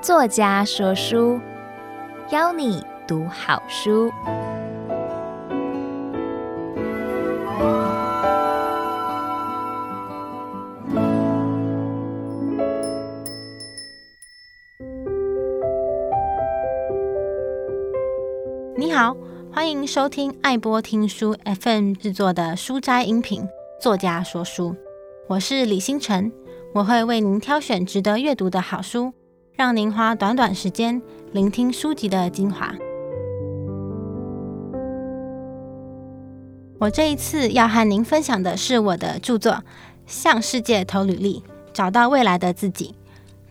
作家说书，邀你读好书。你好，欢迎收听爱播听书 FM 制作的书斋音频。作家说书，我是李星辰，我会为您挑选值得阅读的好书。让您花短短时间聆听书籍的精华。我这一次要和您分享的是我的著作《向世界投履历，找到未来的自己》。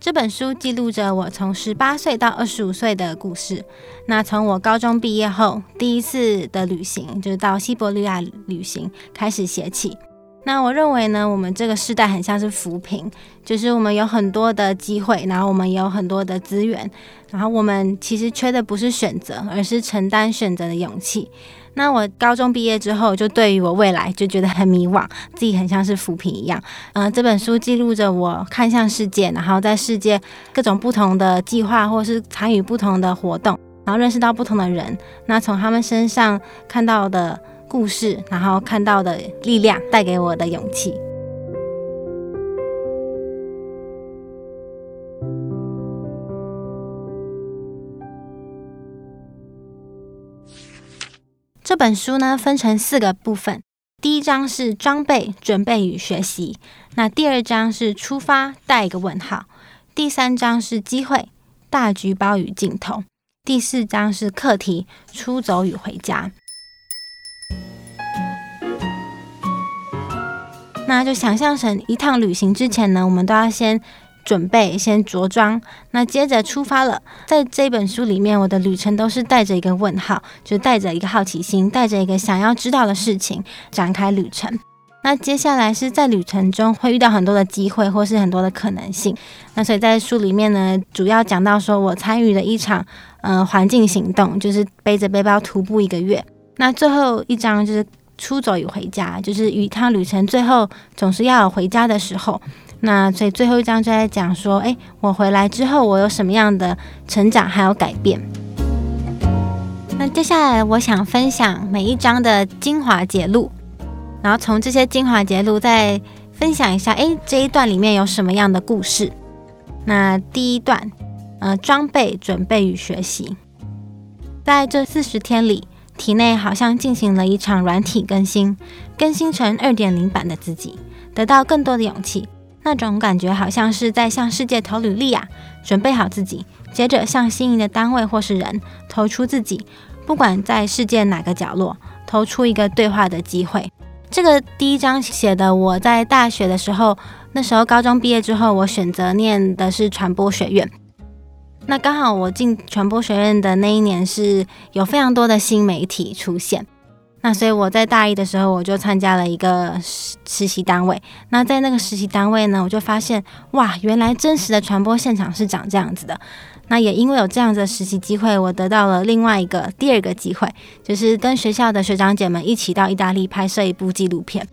这本书记录着我从十八岁到二十五岁的故事。那从我高中毕业后第一次的旅行，就是到西伯利亚旅行开始写起。那我认为呢，我们这个时代很像是浮萍，就是我们有很多的机会，然后我们也有很多的资源，然后我们其实缺的不是选择，而是承担选择的勇气。那我高中毕业之后，就对于我未来就觉得很迷惘，自己很像是浮萍一样。嗯、这本书记录着我看向世界，然后在世界各种不同的计划，或是参与不同的活动，然后认识到不同的人，那从他们身上看到的。故事，然后看到的力量带给我的勇气。这本书呢，分成四个部分，第一章是装备、准备与学习，那第二章是出发，带一个问号，第三章是机会，大局包与镜头，第四章是课题，出走与回家。那就想象成一趟旅行之前呢，我们都要先准备、先着装，那接着出发了。在这本书里面，我的旅程都是带着一个问号，就带着一个好奇心，带着一个想要知道的事情展开旅程。那接下来是在旅程中会遇到很多的机会，或是很多的可能性。那所以在书里面呢，主要讲到说我参与了一场呃环境行动，就是背着背包徒步一个月。那最后一章就是。出走与回家，就是一趟旅程最后总是要有回家的时候。那所以最后一章就在讲说，诶，我回来之后我有什么样的成长还有改变。那接下来我想分享每一章的精华节录，然后从这些精华节录再分享一下，诶，这一段里面有什么样的故事？那第一段，呃，装备、准备与学习，在这四十天里。体内好像进行了一场软体更新，更新成二点零版的自己，得到更多的勇气。那种感觉好像是在向世界投履历啊，准备好自己，接着向心仪的单位或是人投出自己，不管在世界哪个角落，投出一个对话的机会。这个第一章写的，我在大学的时候，那时候高中毕业之后，我选择念的是传播学院。那刚好我进传播学院的那一年是有非常多的新媒体出现，那所以我在大一的时候我就参加了一个实实习单位。那在那个实习单位呢，我就发现哇，原来真实的传播现场是长这样子的。那也因为有这样的实习机会，我得到了另外一个第二个机会，就是跟学校的学长姐们一起到意大利拍摄一部纪录片。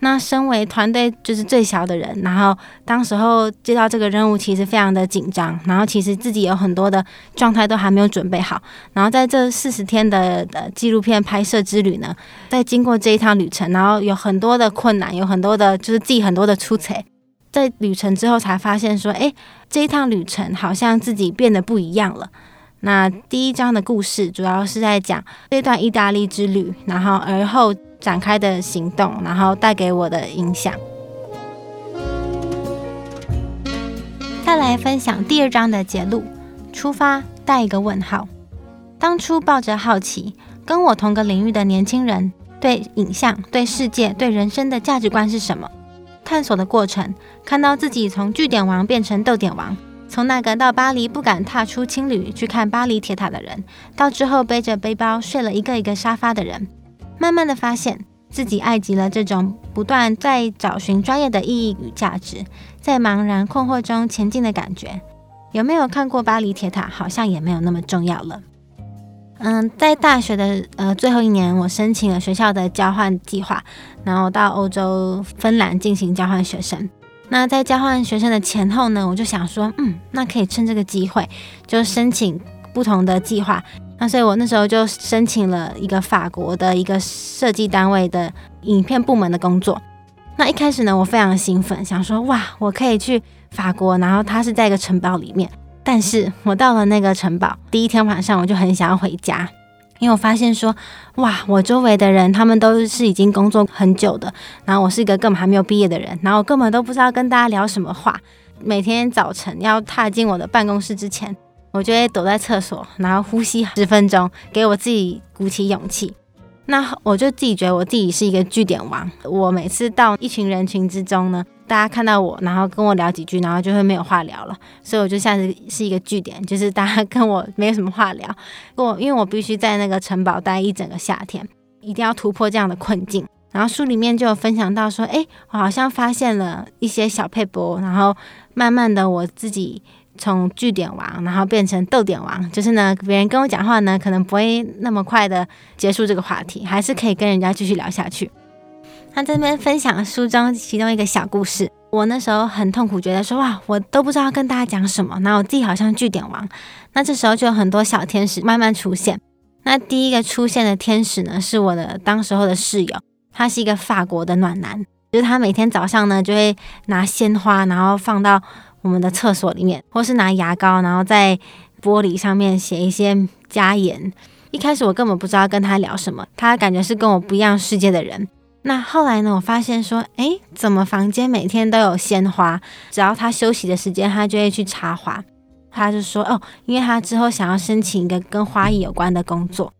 那身为团队就是最小的人，然后当时候接到这个任务，其实非常的紧张，然后其实自己有很多的状态都还没有准备好，然后在这四十天的的纪录片拍摄之旅呢，在经过这一趟旅程，然后有很多的困难，有很多的就是自己很多的出彩，在旅程之后才发现说，诶，这一趟旅程好像自己变得不一样了。那第一章的故事主要是在讲这段意大利之旅，然后而后。展开的行动，然后带给我的影响。再来分享第二章的节录：出发，带一个问号。当初抱着好奇，跟我同个领域的年轻人，对影像、对世界、对人生的价值观是什么？探索的过程，看到自己从句点王变成逗点王，从那个到巴黎不敢踏出青旅去看巴黎铁塔的人，到之后背着背包睡了一个一个沙发的人。慢慢的发现自己爱极了这种不断在找寻专业的意义与价值，在茫然困惑中前进的感觉。有没有看过巴黎铁塔？好像也没有那么重要了。嗯，在大学的呃最后一年，我申请了学校的交换计划，然后到欧洲芬兰进行交换学生。那在交换学生的前后呢，我就想说，嗯，那可以趁这个机会就申请不同的计划。那所以我那时候就申请了一个法国的一个设计单位的影片部门的工作。那一开始呢，我非常兴奋，想说，哇，我可以去法国，然后它是在一个城堡里面。但是我到了那个城堡，第一天晚上我就很想要回家，因为我发现说，哇，我周围的人他们都是已经工作很久的，然后我是一个根本还没有毕业的人，然后我根本都不知道跟大家聊什么话。每天早晨要踏进我的办公室之前，我就会躲在厕所，然后呼吸十分钟，给我自己鼓起勇气。那我就自己觉得我自己是一个据点王，我每次到一群人群之中呢。大家看到我，然后跟我聊几句，然后就会没有话聊了。所以我就像是是一个据点，就是大家 跟我没有什么话聊。我因为我必须在那个城堡待一整个夏天，一定要突破这样的困境。然后书里面就有分享到说，诶，我好像发现了一些小配博，然后慢慢的我自己从句点王，然后变成逗点王，就是呢，别人跟我讲话呢，可能不会那么快的结束这个话题，还是可以跟人家继续聊下去。他这边分享书中其中一个小故事。我那时候很痛苦，觉得说哇，我都不知道跟大家讲什么。那我自己好像句点王。那这时候就有很多小天使慢慢出现。那第一个出现的天使呢，是我的当时候的室友，他是一个法国的暖男，就是他每天早上呢就会拿鲜花，然后放到我们的厕所里面，或是拿牙膏，然后在玻璃上面写一些家言。一开始我根本不知道跟他聊什么，他感觉是跟我不一样世界的人。那后来呢？我发现说，诶，怎么房间每天都有鲜花？只要他休息的时间，他就会去插花。他就说，哦，因为他之后想要申请一个跟花艺有关的工作。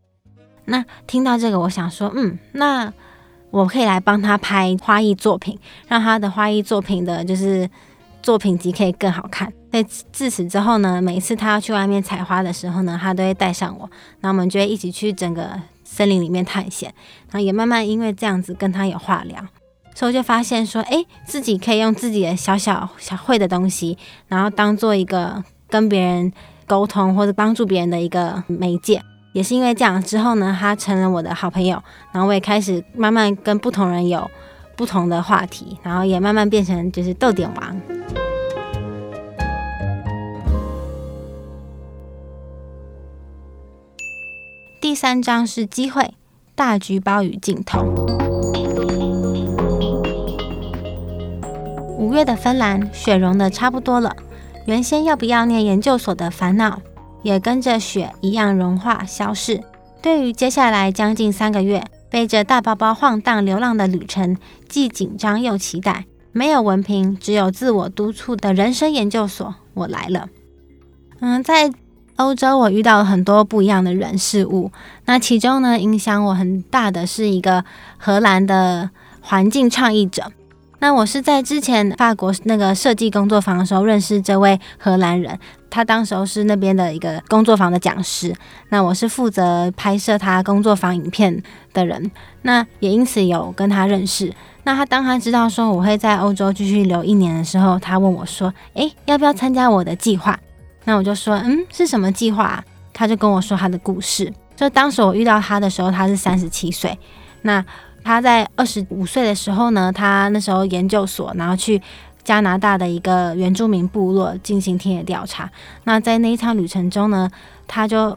那听到这个，我想说，嗯，那我可以来帮他拍花艺作品，让他的花艺作品的就是作品集可以更好看。在自此之后呢，每一次他要去外面采花的时候呢，他都会带上我，那我们就会一起去整个。森林里面探险，然后也慢慢因为这样子跟他有话聊，所以我就发现说，诶，自己可以用自己的小小小会的东西，然后当做一个跟别人沟通或者帮助别人的一个媒介。也是因为这样之后呢，他成了我的好朋友，然后我也开始慢慢跟不同人有不同的话题，然后也慢慢变成就是逗点王。第三章是机会，大局包与镜头。五月的芬兰，雪融的差不多了，原先要不要念研究所的烦恼，也跟着雪一样融化消逝。对于接下来将近三个月背着大包包晃荡流浪的旅程，既紧张又期待。没有文凭，只有自我督促的人生研究所，我来了。嗯，在。欧洲，我遇到了很多不一样的人事物。那其中呢，影响我很大的是一个荷兰的环境倡议者。那我是在之前法国那个设计工作坊的时候认识这位荷兰人，他当时候是那边的一个工作坊的讲师。那我是负责拍摄他工作坊影片的人，那也因此有跟他认识。那他当他知道说我会在欧洲继续留一年的时候，他问我说：“诶，要不要参加我的计划？”那我就说，嗯，是什么计划？他就跟我说他的故事。就当时我遇到他的时候，他是三十七岁。那他在二十五岁的时候呢，他那时候研究所，然后去加拿大的一个原住民部落进行田野调查。那在那一趟旅程中呢，他就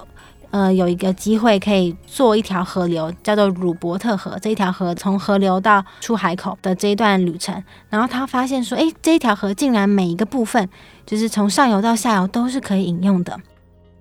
呃有一个机会可以坐一条河流，叫做鲁伯特河。这一条河从河流到出海口的这一段旅程，然后他发现说，诶，这一条河竟然每一个部分。就是从上游到下游都是可以饮用的，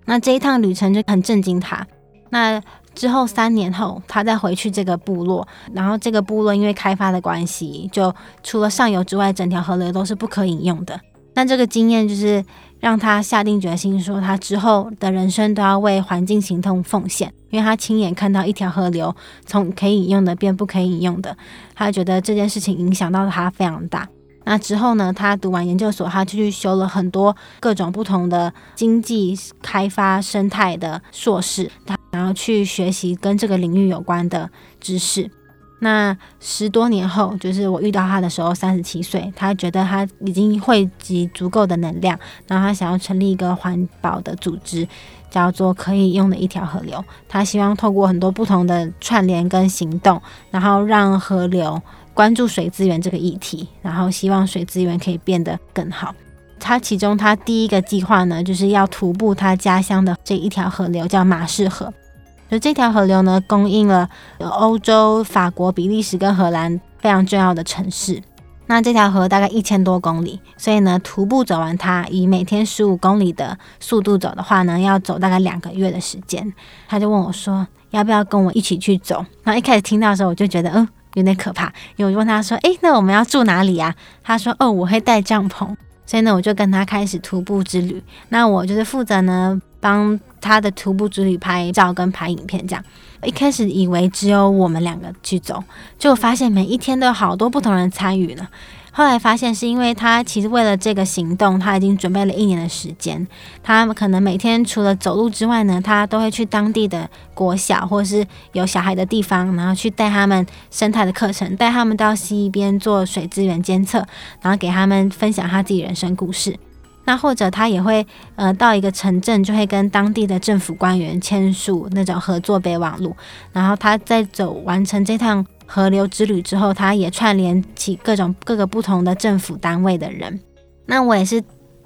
那这一趟旅程就很震惊他。那之后三年后，他再回去这个部落，然后这个部落因为开发的关系，就除了上游之外，整条河流都是不可饮用的。那这个经验就是让他下定决心，说他之后的人生都要为环境行动奉献，因为他亲眼看到一条河流从可以饮用的变不可以饮用的，他觉得这件事情影响到他非常大。那之后呢，他读完研究所，他就去修了很多各种不同的经济开发生态的硕士，他去学习跟这个领域有关的知识。那十多年后，就是我遇到他的时候，三十七岁，他觉得他已经汇集足够的能量，然后他想要成立一个环保的组织，叫做可以用的一条河流。他希望透过很多不同的串联跟行动，然后让河流关注水资源这个议题，然后希望水资源可以变得更好。他其中他第一个计划呢，就是要徒步他家乡的这一条河流，叫马氏河。就这条河流呢，供应了欧洲、法国、比利时跟荷兰非常重要的城市。那这条河大概一千多公里，所以呢，徒步走完它，以每天十五公里的速度走的话呢，要走大概两个月的时间。他就问我说，要不要跟我一起去走？然后一开始听到的时候，我就觉得，嗯，有点可怕。因为我就问他说，诶，那我们要住哪里呀？他说，哦，我会带帐篷。所以呢，我就跟他开始徒步之旅。那我就是负责呢，帮他的徒步之旅拍照跟拍影片这样。一开始以为只有我们两个去走，就发现每一天都有好多不同人参与了。后来发现是因为他其实为了这个行动，他已经准备了一年的时间。他可能每天除了走路之外呢，他都会去当地的国小或是有小孩的地方，然后去带他们生态的课程，带他们到溪边做水资源监测，然后给他们分享他自己人生故事。那或者他也会呃到一个城镇，就会跟当地的政府官员签署那种合作备忘录。然后他在走完成这趟河流之旅之后，他也串联起各种各个不同的政府单位的人。那我也是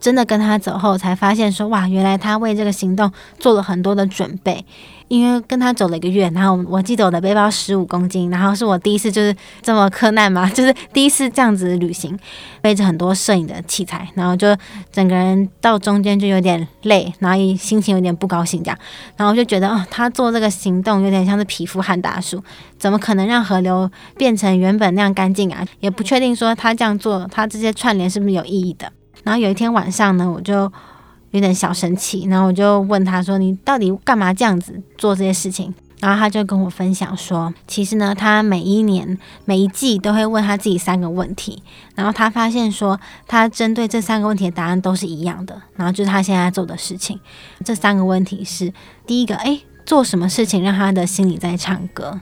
真的跟他走后，才发现说哇，原来他为这个行动做了很多的准备。因为跟他走了一个月，然后我记得我的背包十五公斤，然后是我第一次就是这么克 难嘛，就是第一次这样子旅行，背着很多摄影的器材，然后就整个人到中间就有点累，然后心情有点不高兴这样，然后就觉得哦，他做这个行动有点像是匹夫撼大叔，怎么可能让河流变成原本那样干净啊？也不确定说他这样做，他这些串联是不是有意义的？然后有一天晚上呢，我就。有点小生气，然后我就问他说：“你到底干嘛这样子做这些事情？”然后他就跟我分享说：“其实呢，他每一年每一季都会问他自己三个问题，然后他发现说，他针对这三个问题的答案都是一样的。然后就是他现在做的事情，这三个问题是：第一个，诶，做什么事情让他的心里在唱歌？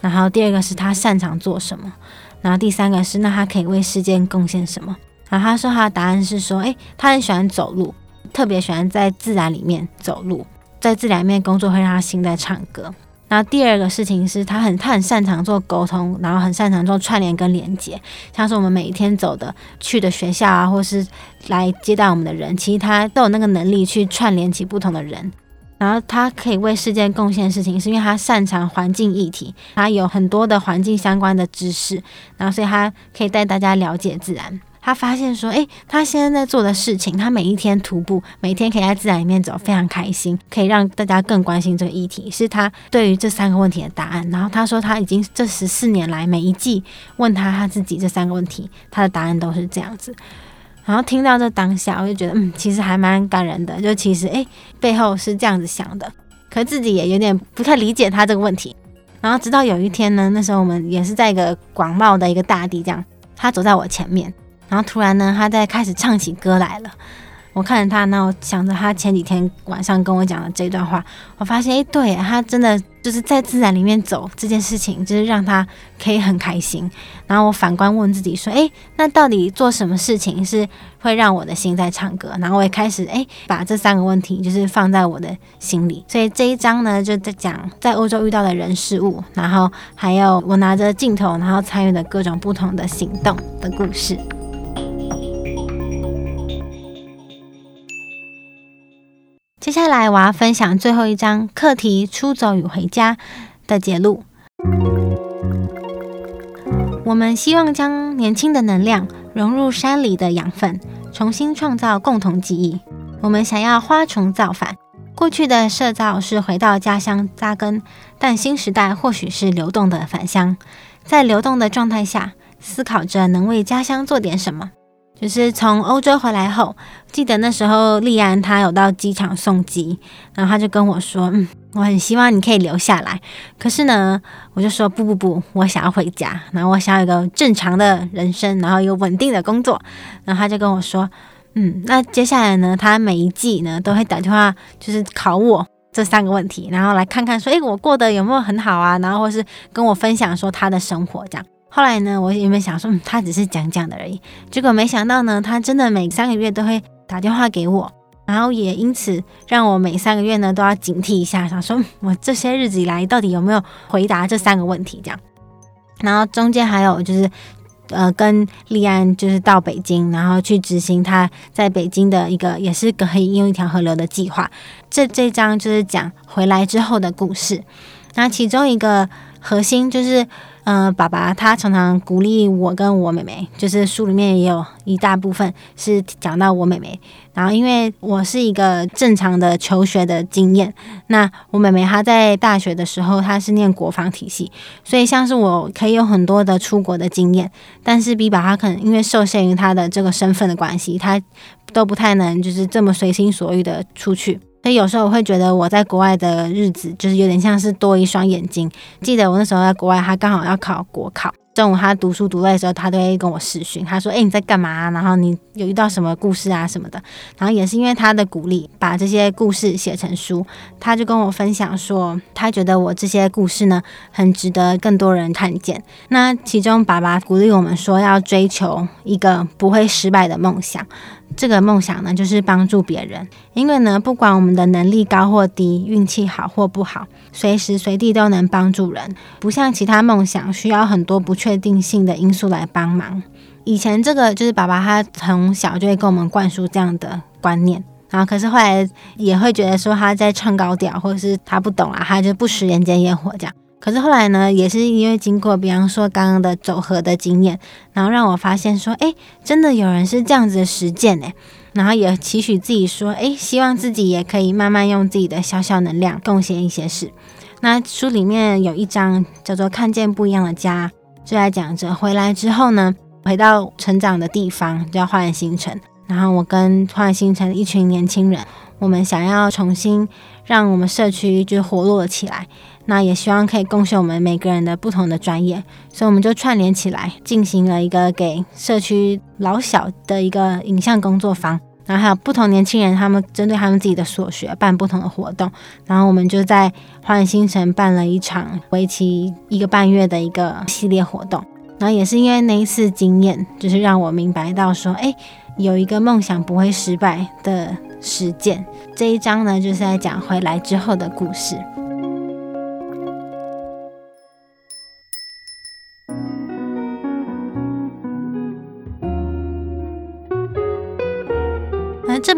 然后第二个是他擅长做什么？然后第三个是那他可以为世界贡献什么？然后他说他的答案是说：诶，他很喜欢走路。”特别喜欢在自然里面走路，在自然里面工作会让他心在唱歌。然后第二个事情是他很他很擅长做沟通，然后很擅长做串联跟连接。像是我们每一天走的去的学校啊，或是来接待我们的人，其实他都有那个能力去串联起不同的人。然后他可以为世界贡献事情，是因为他擅长环境议题，他有很多的环境相关的知识，然后所以他可以带大家了解自然。他发现说，诶，他现在在做的事情，他每一天徒步，每天可以在自然里面走，非常开心，可以让大家更关心这个议题，是他对于这三个问题的答案。然后他说，他已经这十四年来，每一季问他他自己这三个问题，他的答案都是这样子。然后听到这当下，我就觉得，嗯，其实还蛮感人的。就其实，诶，背后是这样子想的，可自己也有点不太理解他这个问题。然后直到有一天呢，那时候我们也是在一个广袤的一个大地，这样，他走在我前面。然后突然呢，他在开始唱起歌来了。我看着他，然后想着他前几天晚上跟我讲的这段话，我发现，哎，对，他真的就是在自然里面走这件事情，就是让他可以很开心。然后我反观问自己说，哎，那到底做什么事情是会让我的心在唱歌？然后我也开始，哎，把这三个问题就是放在我的心里。所以这一章呢，就在讲在欧洲遇到的人事物，然后还有我拿着镜头，然后参与的各种不同的行动的故事。接下来我要分享最后一章课题：出走与回家的结录。我们希望将年轻的能量融入山里的养分，重新创造共同记忆。我们想要花重造反。过去的社造是回到家乡扎根，但新时代或许是流动的返乡，在流动的状态下，思考着能为家乡做点什么。就是从欧洲回来后，记得那时候丽安她有到机场送机，然后他就跟我说：“嗯，我很希望你可以留下来。”可是呢，我就说：“不不不，我想要回家，然后我想要一个正常的人生，然后有稳定的工作。”然后他就跟我说：“嗯，那接下来呢，他每一季呢都会打电话，就是考我这三个问题，然后来看看说，诶，我过得有没有很好啊？然后或是跟我分享说他的生活这样。”后来呢，我原本想说，嗯，他只是讲讲的而已。结果没想到呢，他真的每三个月都会打电话给我，然后也因此让我每三个月呢都要警惕一下，想说我这些日子以来到底有没有回答这三个问题这样。然后中间还有就是，呃，跟立安就是到北京，然后去执行他在北京的一个也是可以用一条河流的计划。这这章就是讲回来之后的故事。那其中一个核心就是。嗯、呃，爸爸他常常鼓励我跟我妹妹，就是书里面也有一大部分是讲到我妹妹。然后因为我是一个正常的求学的经验，那我妹妹她在大学的时候她是念国防体系，所以像是我可以有很多的出国的经验，但是 B 爸他可能因为受限于他的这个身份的关系，他都不太能就是这么随心所欲的出去。所以有时候我会觉得我在国外的日子就是有点像是多一双眼睛。记得我那时候在国外，他刚好要考国考，中午他读书读累的时候，他都会跟我视讯。他说：“诶，你在干嘛？然后你有遇到什么故事啊什么的？”然后也是因为他的鼓励，把这些故事写成书。他就跟我分享说，他觉得我这些故事呢，很值得更多人看见。那其中爸爸鼓励我们说，要追求一个不会失败的梦想。这个梦想呢，就是帮助别人。因为呢，不管我们的能力高或低，运气好或不好，随时随地都能帮助人。不像其他梦想，需要很多不确定性的因素来帮忙。以前这个就是爸爸他从小就会跟我们灌输这样的观念，然后可是后来也会觉得说他在唱高调，或者是他不懂啊，他就不食人间烟火这样。可是后来呢，也是因为经过，比方说刚刚的走合的经验，然后让我发现说，诶，真的有人是这样子的实践诶，然后也期许自己说，诶，希望自己也可以慢慢用自己的小小能量贡献一些事。那书里面有一章叫做《看见不一样的家》，就在讲着回来之后呢，回到成长的地方叫花园新城，然后我跟花园新城一群年轻人，我们想要重新让我们社区就活络起来。那也希望可以贡献我们每个人的不同的专业，所以我们就串联起来，进行了一个给社区老小的一个影像工作坊，然后还有不同年轻人，他们针对他们自己的所学办不同的活动，然后我们就在花园新城办了一场为期一个半月的一个系列活动，然后也是因为那一次经验，就是让我明白到说，哎，有一个梦想不会失败的实践。这一章呢，就是在讲回来之后的故事。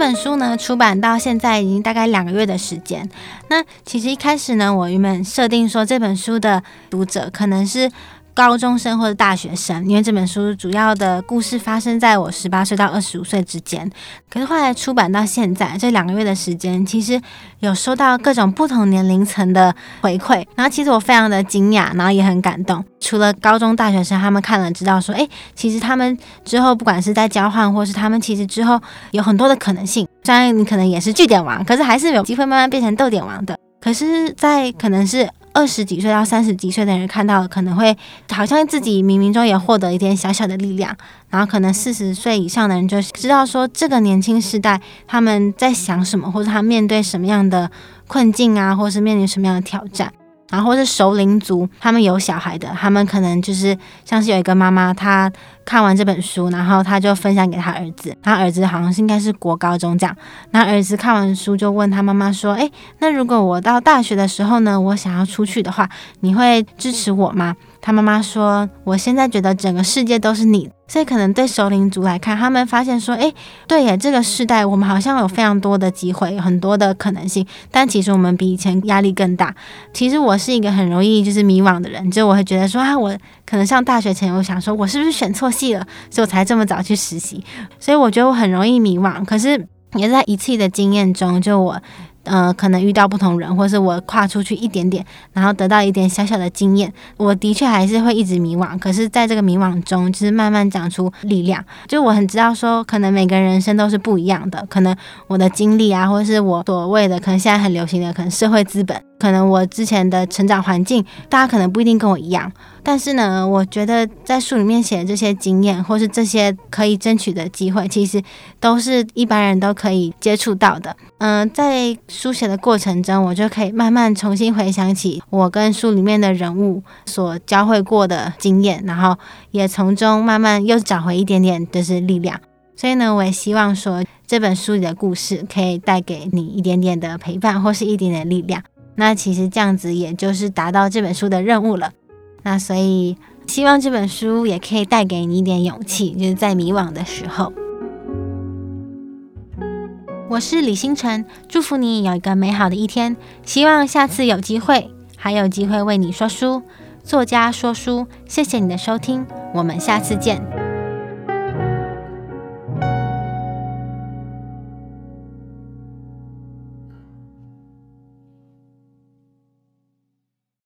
本书呢，出版到现在已经大概两个月的时间。那其实一开始呢，我原本设定说这本书的读者可能是高中生或者大学生，因为这本书主要的故事发生在我十八岁到二十五岁之间。可是后来出版到现在这两个月的时间，其实有收到各种不同年龄层的回馈，然后其实我非常的惊讶，然后也很感动。除了高中大学生，他们看了知道说，诶，其实他们之后不管是在交换，或是他们其实之后有很多的可能性。虽然你可能也是句点王，可是还是有机会慢慢变成逗点王的。可是，在可能是。二十几岁到三十几岁的人看到，可能会好像自己冥冥中也获得一点小小的力量，然后可能四十岁以上的人就知道说，这个年轻时代他们在想什么，或者他面对什么样的困境啊，或是面临什么样的挑战。然后是熟龄族，他们有小孩的，他们可能就是像是有一个妈妈，她看完这本书，然后他就分享给他儿子，他儿子好像是应该是国高中这样，那儿子看完书就问他妈妈说：“诶，那如果我到大学的时候呢，我想要出去的话，你会支持我吗？”他妈妈说：“我现在觉得整个世界都是你。”所以可能对熟龄族来看，他们发现说：“诶，对耶，这个时代我们好像有非常多的机会，有很多的可能性。但其实我们比以前压力更大。其实我是一个很容易就是迷惘的人，就我会觉得说啊，我可能上大学前，我想说我是不是选错系了，所以我才这么早去实习。所以我觉得我很容易迷惘。可是也在一次的经验中，就我。”呃，可能遇到不同人，或是我跨出去一点点，然后得到一点小小的经验，我的确还是会一直迷惘。可是，在这个迷惘中，就是慢慢长出力量。就我很知道说，可能每个人人生都是不一样的，可能我的经历啊，或是我所谓的，可能现在很流行的，可能社会资本。可能我之前的成长环境，大家可能不一定跟我一样，但是呢，我觉得在书里面写的这些经验，或是这些可以争取的机会，其实都是一般人都可以接触到的。嗯、在书写的过程中，我就可以慢慢重新回想起我跟书里面的人物所交汇过的经验，然后也从中慢慢又找回一点点就是力量。所以呢，我也希望说这本书里的故事可以带给你一点点的陪伴，或是一点点力量。那其实这样子也就是达到这本书的任务了。那所以希望这本书也可以带给你一点勇气，就是在迷惘的时候。我是李星辰，祝福你有一个美好的一天。希望下次有机会，还有机会为你说书，作家说书。谢谢你的收听，我们下次见。